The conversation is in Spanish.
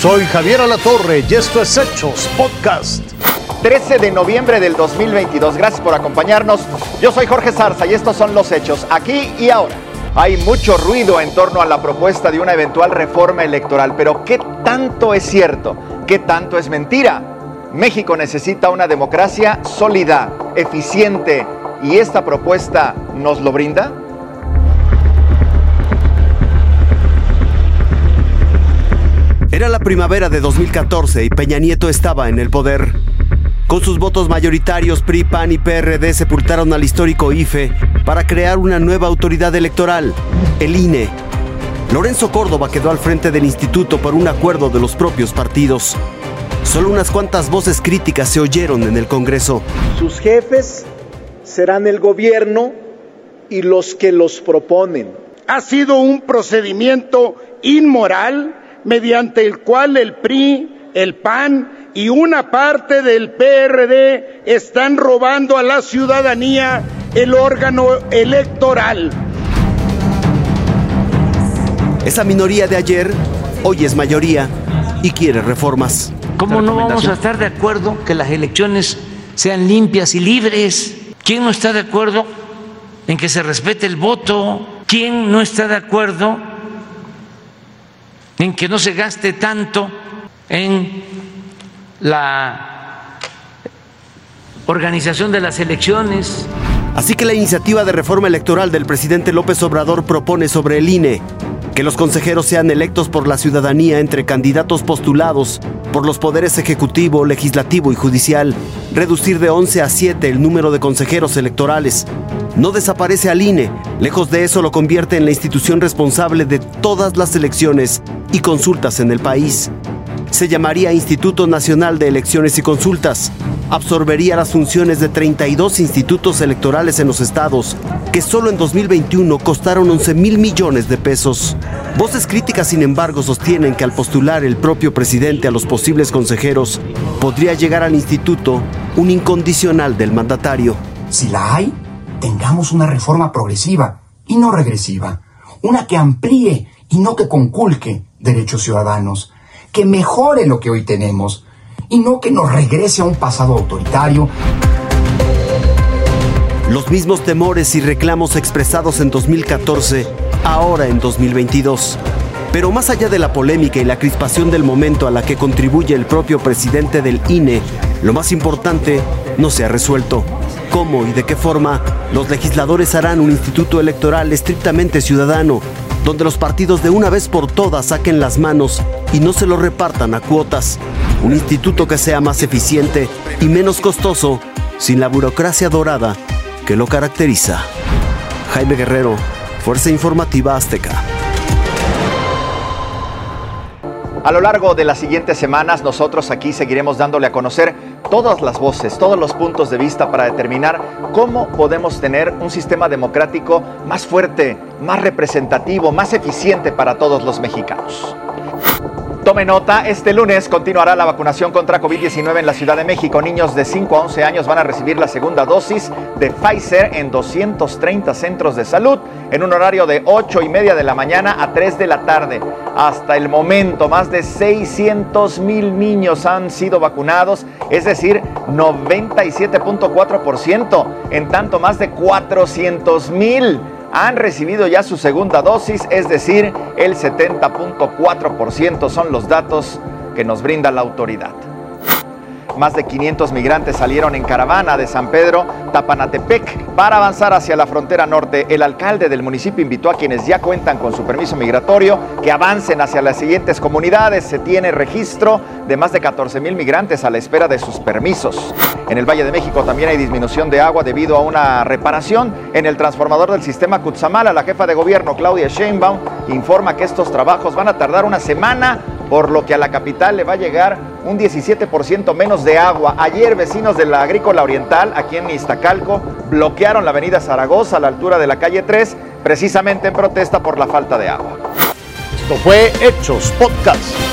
Soy Javier Alatorre y esto es Hechos Podcast. 13 de noviembre del 2022. Gracias por acompañarnos. Yo soy Jorge Zarza y estos son los hechos aquí y ahora. Hay mucho ruido en torno a la propuesta de una eventual reforma electoral, pero ¿qué tanto es cierto? ¿Qué tanto es mentira? México necesita una democracia sólida, eficiente, y esta propuesta nos lo brinda. Primavera de 2014 y Peña Nieto estaba en el poder. Con sus votos mayoritarios, PRI, PAN y PRD sepultaron al histórico IFE para crear una nueva autoridad electoral, el INE. Lorenzo Córdoba quedó al frente del instituto por un acuerdo de los propios partidos. Solo unas cuantas voces críticas se oyeron en el Congreso. Sus jefes serán el gobierno y los que los proponen. Ha sido un procedimiento inmoral mediante el cual el PRI, el PAN y una parte del PRD están robando a la ciudadanía el órgano electoral. Esa minoría de ayer hoy es mayoría y quiere reformas. ¿Cómo no vamos a estar de acuerdo que las elecciones sean limpias y libres? ¿Quién no está de acuerdo en que se respete el voto? ¿Quién no está de acuerdo en que no se gaste tanto en la organización de las elecciones? Así que la iniciativa de reforma electoral del presidente López Obrador propone sobre el INE que los consejeros sean electos por la ciudadanía entre candidatos postulados por los poderes ejecutivo, legislativo y judicial, reducir de 11 a 7 el número de consejeros electorales. No desaparece al INE, lejos de eso lo convierte en la institución responsable de todas las elecciones y consultas en el país se llamaría Instituto Nacional de Elecciones y Consultas. Absorbería las funciones de 32 institutos electorales en los estados, que solo en 2021 costaron 11 mil millones de pesos. Voces críticas, sin embargo, sostienen que al postular el propio presidente a los posibles consejeros, podría llegar al instituto un incondicional del mandatario. Si la hay, tengamos una reforma progresiva y no regresiva, una que amplíe y no que conculque derechos ciudadanos que mejore lo que hoy tenemos y no que nos regrese a un pasado autoritario. Los mismos temores y reclamos expresados en 2014, ahora en 2022. Pero más allá de la polémica y la crispación del momento a la que contribuye el propio presidente del INE, lo más importante no se ha resuelto. ¿Cómo y de qué forma los legisladores harán un instituto electoral estrictamente ciudadano, donde los partidos de una vez por todas saquen las manos y no se lo repartan a cuotas. Un instituto que sea más eficiente y menos costoso, sin la burocracia dorada que lo caracteriza. Jaime Guerrero, Fuerza Informativa Azteca. A lo largo de las siguientes semanas nosotros aquí seguiremos dándole a conocer todas las voces, todos los puntos de vista para determinar cómo podemos tener un sistema democrático más fuerte, más representativo, más eficiente para todos los mexicanos. Tome nota, este lunes continuará la vacunación contra COVID-19 en la Ciudad de México. Niños de 5 a 11 años van a recibir la segunda dosis de Pfizer en 230 centros de salud en un horario de 8 y media de la mañana a 3 de la tarde. Hasta el momento, más de 600 mil niños han sido vacunados, es decir, 97.4%. En tanto, más de 400 mil han recibido ya su segunda dosis, es decir, el 70.4% son los datos que nos brinda la autoridad. Más de 500 migrantes salieron en caravana de San Pedro, Tapanatepec, para avanzar hacia la frontera norte. El alcalde del municipio invitó a quienes ya cuentan con su permiso migratorio que avancen hacia las siguientes comunidades. Se tiene registro de más de 14 mil migrantes a la espera de sus permisos. En el Valle de México también hay disminución de agua debido a una reparación en el transformador del sistema Cutzamala. La jefa de gobierno, Claudia Sheinbaum, informa que estos trabajos van a tardar una semana por lo que a la capital le va a llegar un 17% menos de agua. Ayer vecinos de la Agrícola Oriental, aquí en Iztacalco, bloquearon la avenida Zaragoza a la altura de la calle 3, precisamente en protesta por la falta de agua. Esto fue Hechos Podcast.